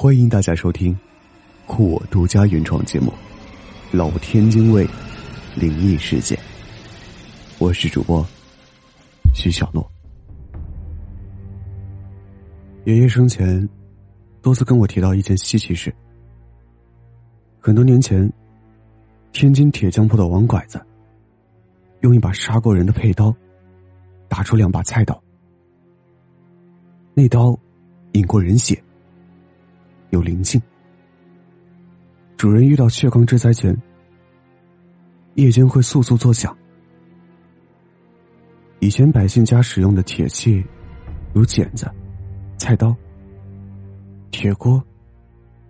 欢迎大家收听酷我独家原创节目《老天津卫灵异事件》，我是主播徐小诺。爷爷生前多次跟我提到一件稀奇事：很多年前，天津铁匠铺的王拐子用一把杀过人的佩刀打出两把菜刀，那刀引过人血。有灵性。主人遇到血光之灾前，夜间会簌簌作响。以前百姓家使用的铁器，如剪子、菜刀、铁锅、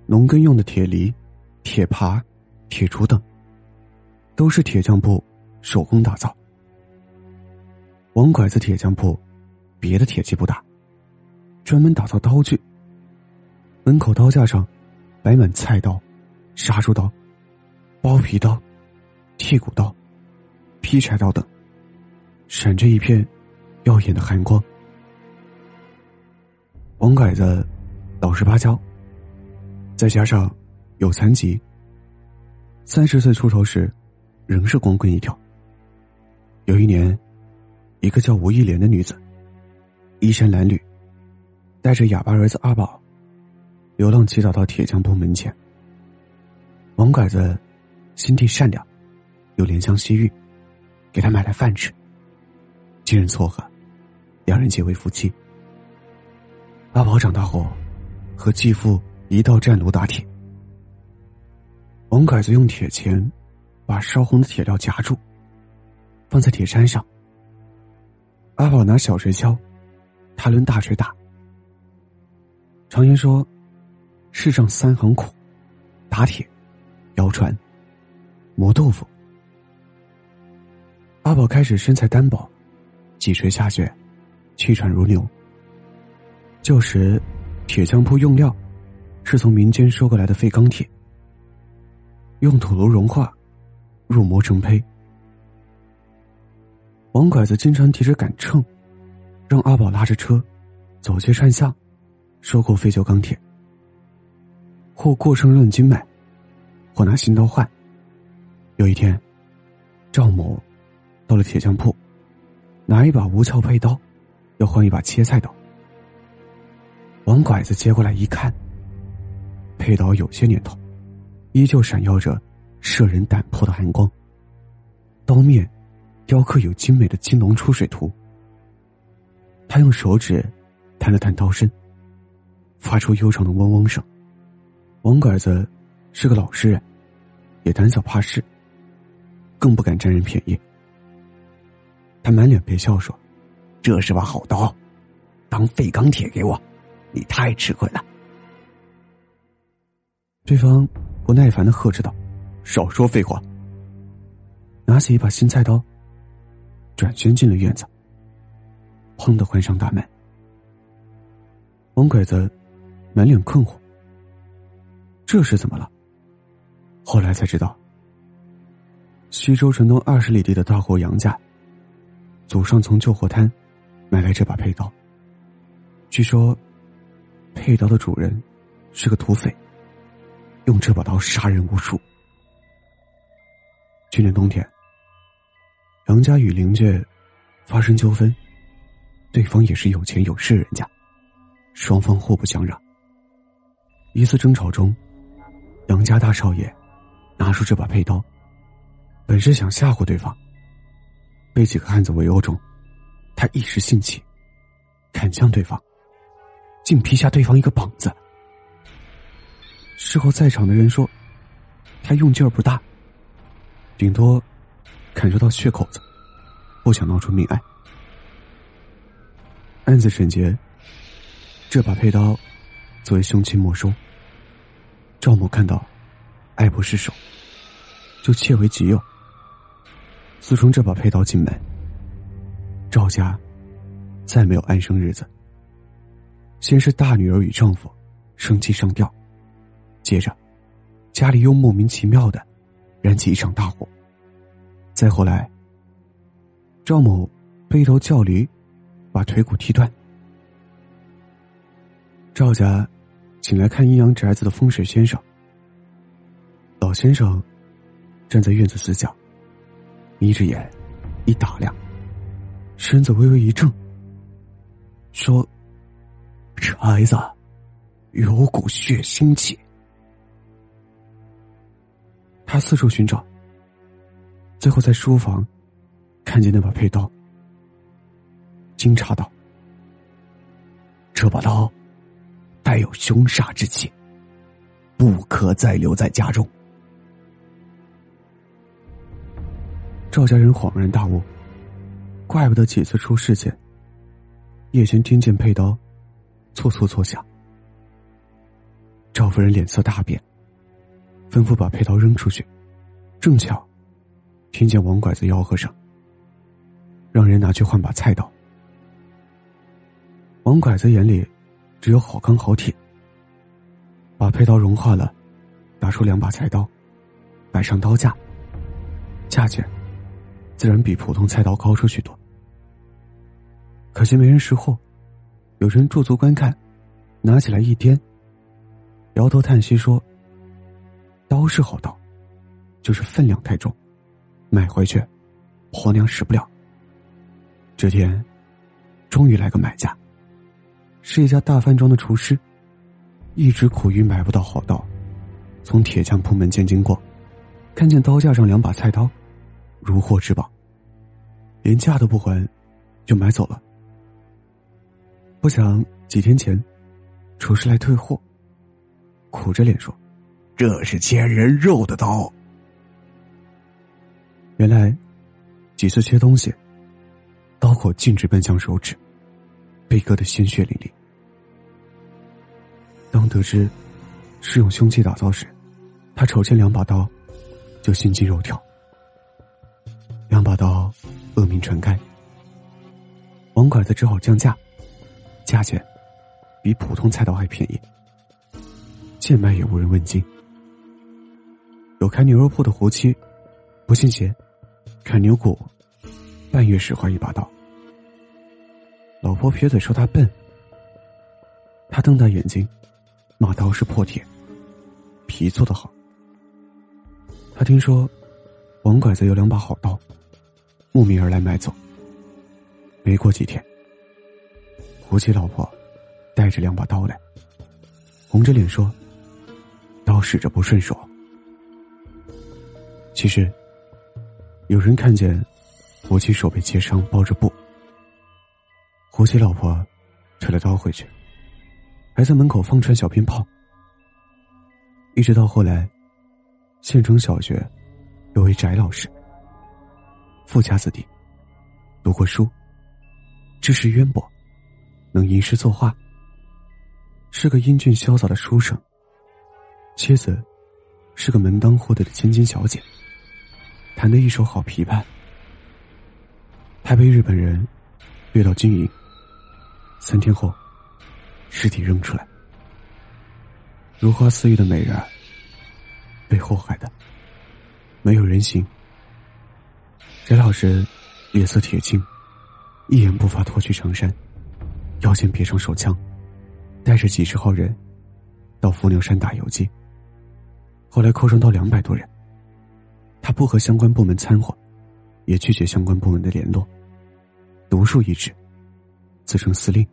农耕用的铁犁、铁耙、铁锄等，都是铁匠铺手工打造。王拐子铁匠铺，别的铁器不打，专门打造刀具。门口刀架上摆满菜刀、杀猪刀、剥皮刀、剔骨刀、劈柴刀等，闪着一片耀眼的寒光。王拐子老实巴交，再加上有残疾，三十岁出头时仍是光棍一条。有一年，一个叫吴一莲的女子衣衫褴褛，带着哑巴儿子阿宝。流浪乞讨到铁匠铺门前，王拐子心地善良，又怜香惜玉，给他买来饭吃。经人撮合，两人结为夫妻。阿宝长大后，和继父一道战炉打铁。王拐子用铁钳把烧红的铁料夹住，放在铁山上。阿宝拿小锤敲，他抡大锤打。常言说。世上三行苦：打铁、摇船、磨豆腐。阿宝开始身材单薄，几锤下去，气喘如牛。旧时，铁匠铺用料是从民间收过来的废钢铁，用土炉融化，入磨成胚。王拐子经常提着杆秤，让阿宝拉着车，走街串巷，收购废旧钢铁。或过秤论斤卖，或拿新刀换。有一天，赵某到了铁匠铺，拿一把无鞘佩刀，要换一把切菜刀。王拐子接过来一看，佩刀有些年头，依旧闪耀着摄人胆魄的寒光。刀面雕刻有精美的金龙出水图。他用手指弹了弹刀身，发出悠长的嗡嗡声。王拐子是个老实人，也胆小怕事，更不敢占人便宜。他满脸陪笑说：“这是把好刀，当废钢铁给我，你太吃亏了。”对方不耐烦的呵斥道：“少说废话！”拿起一把新菜刀，转身进了院子。砰的关上大门。王拐子满脸困惑。这是怎么了？后来才知道，西周城东二十里地的大户杨家，祖上从旧货摊买来这把佩刀。据说，佩刀的主人是个土匪，用这把刀杀人无数。去年冬天，杨家与邻居发生纠纷，对方也是有钱有势人家，双方互不相让。一次争吵中。杨家大少爷拿出这把佩刀，本是想吓唬对方。被几个汉子围殴中，他一时兴起，砍向对方，竟劈下对方一个膀子。事后在场的人说，他用劲儿不大，顶多砍出到血口子，不想闹出命案。案子审结，这把佩刀作为凶器没收。赵某看到，爱不释手，就窃为己有。自从这把佩刀进门，赵家再没有安生日子。先是大女儿与丈夫生气上吊，接着家里又莫名其妙的燃起一场大火。再后来，赵某背头叫驴，把腿骨踢断。赵家。请来看阴阳宅子的风水先生。老先生站在院子死角，眯着眼，一打量，身子微微一怔，说：“宅子有股血腥气。”他四处寻找，最后在书房看见那把佩刀，惊诧道：“这把刀带有凶煞之气，不可再留在家中。”赵家人恍然大悟，怪不得几次出事前，叶璇听见佩刀簌簌作响。赵夫人脸色大变。吩咐把佩刀扔出去，正巧听见王拐子吆喝声，让人拿去换把菜刀。王拐子眼里只有好钢好铁，把佩刀融化了，拿出两把菜刀，摆上刀架，价钱自然比普通菜刀高出许多。可惜没人识货，有人驻足观看，拿起来一掂，摇头叹息说。刀是好刀，就是分量太重，买回去，婆娘使不了。这天，终于来个买家，是一家大饭庄的厨师，一直苦于买不到好刀，从铁匠铺门前经过，看见刀架上两把菜刀，如获至宝，连价都不还，就买走了。不想几天前，厨师来退货，苦着脸说。这是切人肉的刀。原来，几次切东西，刀口径直奔向手指，被割得鲜血淋漓。当得知是用凶器打造时，他瞅见两把刀，就心惊肉跳。两把刀恶名传开，王拐子只好降价，价钱比普通菜刀还便宜，贱卖也无人问津。有开牛肉铺的胡妻，不信邪，砍牛骨，半月使坏一把刀。老婆撇嘴说他笨，他瞪大眼睛，马刀是破铁，皮做的好。他听说王拐子有两把好刀，慕名而来买走。没过几天，胡七老婆带着两把刀来，红着脸说：“刀使着不顺手。”其实，有人看见胡七手被切伤，包着布。胡七老婆扯了刀回去，还在门口放串小鞭炮。一直到后来，县城小学有位翟老师，富家子弟，读过书，知识渊博，能吟诗作画，是个英俊潇洒的书生。妻子是个门当户对的千金小姐。弹得一手好琵琶，他被日本人掠到军营，三天后尸体扔出来，如花似玉的美人被祸害的没有人形。翟老师脸色铁青，一言不发，脱去长衫，腰间别上手枪，带着几十号人到伏牛山打游击，后来扣上到两百多人。他不和相关部门掺和，也拒绝相关部门的联络，独树一帜，自称司令。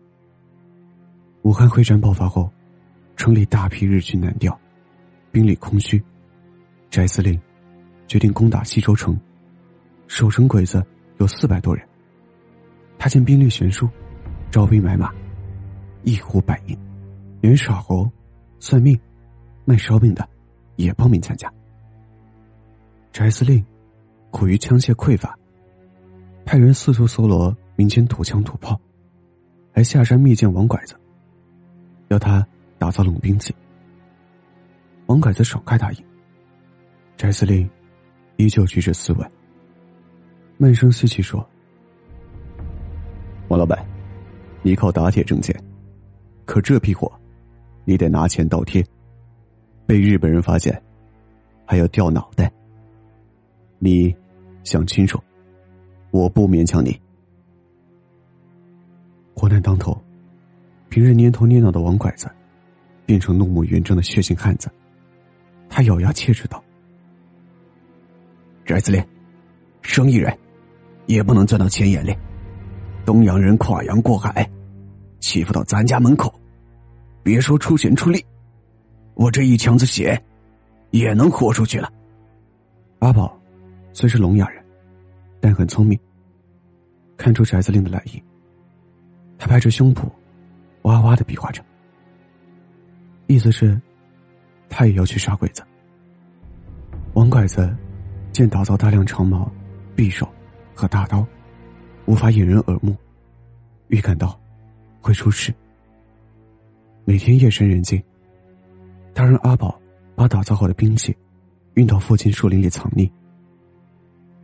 武汉会战爆发后，城里大批日军南调，兵力空虚，翟司令决定攻打西周城，守城鬼子有四百多人。他见兵力悬殊，招兵买马，一呼百应，连耍猴、算命、卖烧饼的也报名参加。翟司令苦于枪械匮乏，派人四处搜罗民间土枪土炮，还下山密见王拐子，要他打造冷兵器。王凯子爽快答应。翟司令依旧举止斯文，闷声吸气说：“王老板，你靠打铁挣钱，可这批货，你得拿钱倒贴，被日本人发现，还要掉脑袋。”你想清楚，我不勉强你。国难当头，平日蔫头蔫脑的王拐子，变成怒目圆睁的血性汉子。他咬牙切齿道：“翟司令，生意人，也不能钻到钱眼里。东洋人跨洋过海，欺负到咱家门口，别说出钱出力，我这一腔子血，也能豁出去了。”阿宝虽是聋哑人，但很聪明，看出翟司令的来意，他拍着胸脯，哇哇的比划着，意思是。他也要去杀鬼子。王拐子见打造大量长矛、匕首和大刀，无法掩人耳目，预感到会出事。每天夜深人静，他让阿宝把打造好的兵器运到附近树林里藏匿。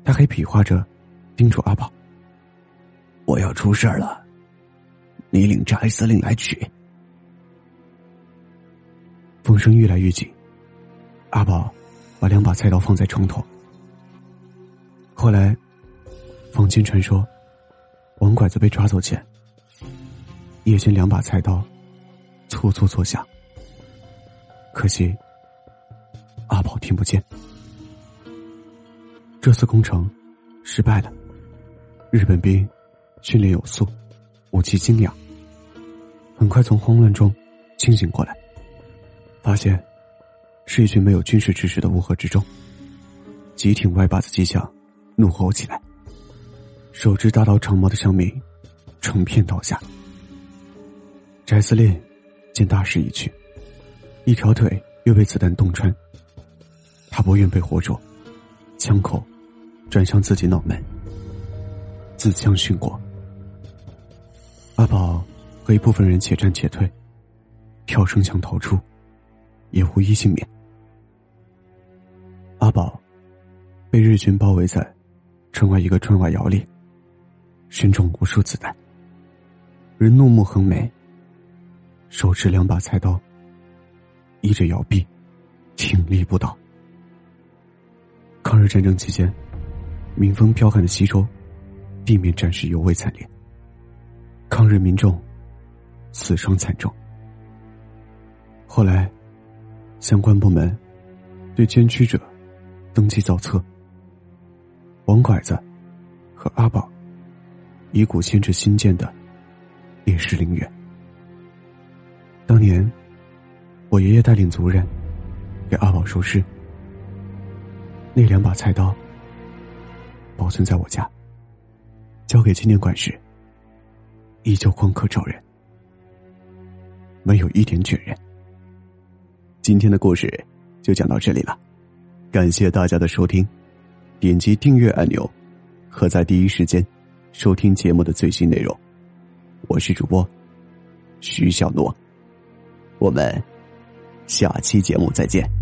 他还比划着叮嘱阿宝：“我要出事了，你领翟司令来取。”风声越来越紧，阿宝把两把菜刀放在床头。后来，坊间传说，王拐子被抓走前，夜间两把菜刀粗粗作响。可惜，阿宝听不见。这次攻城失败了，日本兵训练有素，武器精良，很快从慌乱中清醒过来。发现，是一群没有军事知识的乌合之众。急挺歪把子机枪，怒吼起来。手持大刀长矛的乡民，成片倒下。翟司令见大势已去，一条腿又被子弹洞穿。他不愿被活捉，枪口转向自己脑门，自枪殉国。阿宝被一部分人且战且退，跳城墙逃出。也无一幸免。阿宝被日军包围在城外一个砖瓦窑里，身中无数子弹，人怒目横眉，手持两把菜刀，依着窑壁，挺立不倒。抗日战争期间，民风剽悍的西周，地面战事尤为惨烈，抗日民众死伤惨重。后来。相关部门对捐躯者登记造册。王拐子和阿宝遗骨迁至新建的烈士陵园。当年，我爷爷带领族人给阿宝收尸，那两把菜刀保存在我家，交给纪念馆时，依旧光刻照人，没有一点卷人。今天的故事就讲到这里了，感谢大家的收听，点击订阅按钮，可在第一时间收听节目的最新内容。我是主播徐小诺，我们下期节目再见。